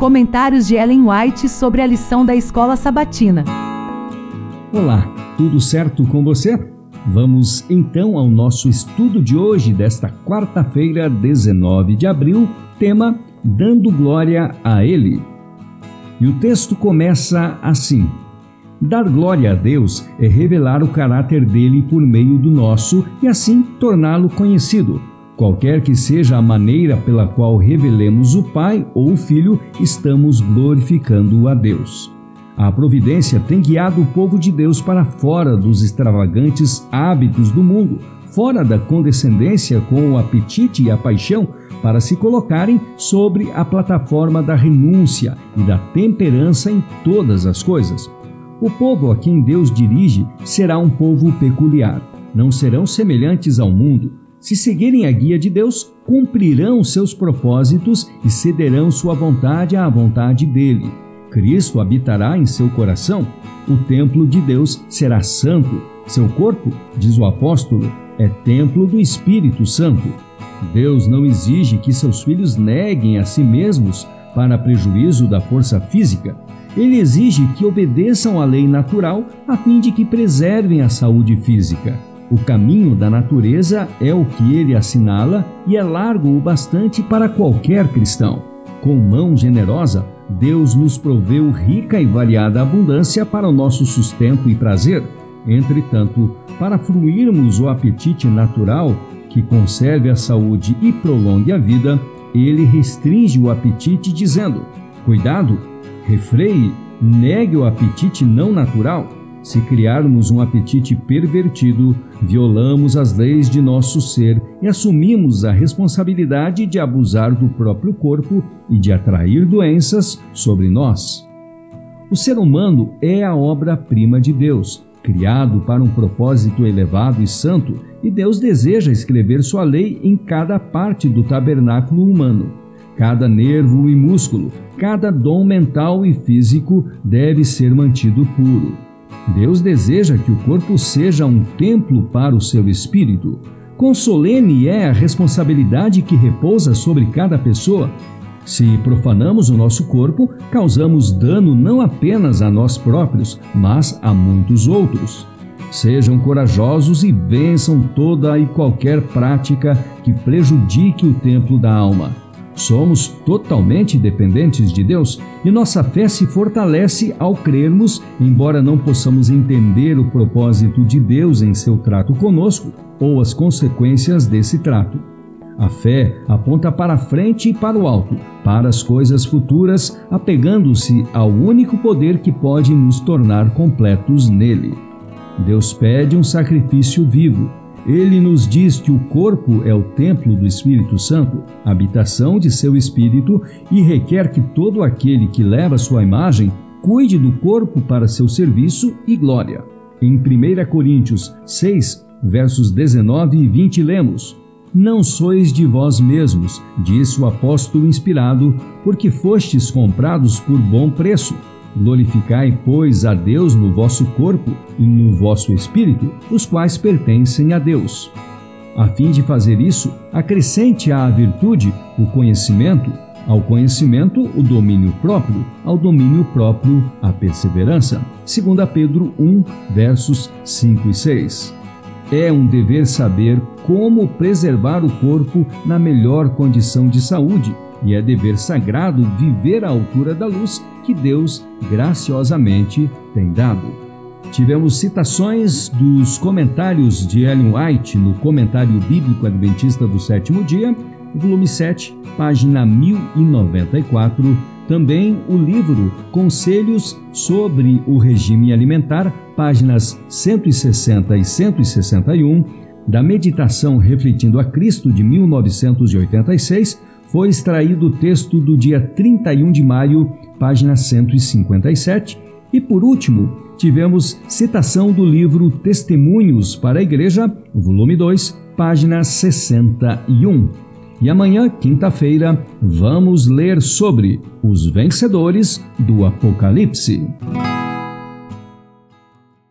Comentários de Ellen White sobre a lição da escola sabatina. Olá, tudo certo com você? Vamos então ao nosso estudo de hoje, desta quarta-feira, 19 de abril, tema Dando Glória a Ele. E o texto começa assim: Dar glória a Deus é revelar o caráter dele por meio do nosso e assim torná-lo conhecido. Qualquer que seja a maneira pela qual revelemos o Pai ou o Filho, estamos glorificando a Deus. A providência tem guiado o povo de Deus para fora dos extravagantes hábitos do mundo, fora da condescendência com o apetite e a paixão, para se colocarem sobre a plataforma da renúncia e da temperança em todas as coisas. O povo a quem Deus dirige será um povo peculiar. Não serão semelhantes ao mundo, se seguirem a guia de Deus, cumprirão seus propósitos e cederão sua vontade à vontade dele. Cristo habitará em seu coração. O templo de Deus será santo. Seu corpo, diz o apóstolo, é templo do Espírito Santo. Deus não exige que seus filhos neguem a si mesmos para prejuízo da força física. Ele exige que obedeçam à lei natural a fim de que preservem a saúde física. O caminho da natureza é o que ele assinala e é largo o bastante para qualquer cristão. Com mão generosa, Deus nos proveu rica e variada abundância para o nosso sustento e prazer. Entretanto, para fruirmos o apetite natural, que conserve a saúde e prolongue a vida, ele restringe o apetite, dizendo: Cuidado, refreie, negue o apetite não natural se criarmos um apetite pervertido, violamos as leis de nosso ser e assumimos a responsabilidade de abusar do próprio corpo e de atrair doenças sobre nós. O ser humano é a obra-prima de Deus, criado para um propósito elevado e santo, e Deus deseja escrever sua lei em cada parte do tabernáculo humano. Cada nervo e músculo, cada dom mental e físico deve ser mantido puro. Deus deseja que o corpo seja um templo para o seu espírito. Quão solene é a responsabilidade que repousa sobre cada pessoa. Se profanamos o nosso corpo, causamos dano não apenas a nós próprios, mas a muitos outros. Sejam corajosos e vençam toda e qualquer prática que prejudique o templo da alma. Somos totalmente dependentes de Deus e nossa fé se fortalece ao crermos, embora não possamos entender o propósito de Deus em seu trato conosco ou as consequências desse trato. A fé aponta para a frente e para o alto, para as coisas futuras, apegando-se ao único poder que pode nos tornar completos nele. Deus pede um sacrifício vivo, ele nos diz que o corpo é o templo do Espírito Santo, habitação de seu Espírito, e requer que todo aquele que leva sua imagem cuide do corpo para seu serviço e glória. Em 1 Coríntios 6, versos 19 e 20, lemos: Não sois de vós mesmos, disse o apóstolo inspirado, porque fostes comprados por bom preço. Glorificai, pois, a Deus no vosso corpo e no vosso espírito, os quais pertencem a Deus. A fim de fazer isso, acrescente à virtude o conhecimento, ao conhecimento o domínio próprio, ao domínio próprio a perseverança. 2 Pedro 1, versos 5 e 6. É um dever saber como preservar o corpo na melhor condição de saúde e é dever sagrado viver à altura da luz que Deus graciosamente tem dado. Tivemos citações dos comentários de Ellen White no Comentário Bíblico Adventista do Sétimo Dia, volume 7, página 1094. Também o livro Conselhos sobre o Regime Alimentar, páginas 160 e 161, da Meditação Refletindo a Cristo de 1986 foi extraído o texto do dia 31 de maio, página 157, e por último, tivemos citação do livro Testemunhos para a Igreja, volume 2, página 61. E amanhã, quinta-feira, vamos ler sobre os vencedores do Apocalipse.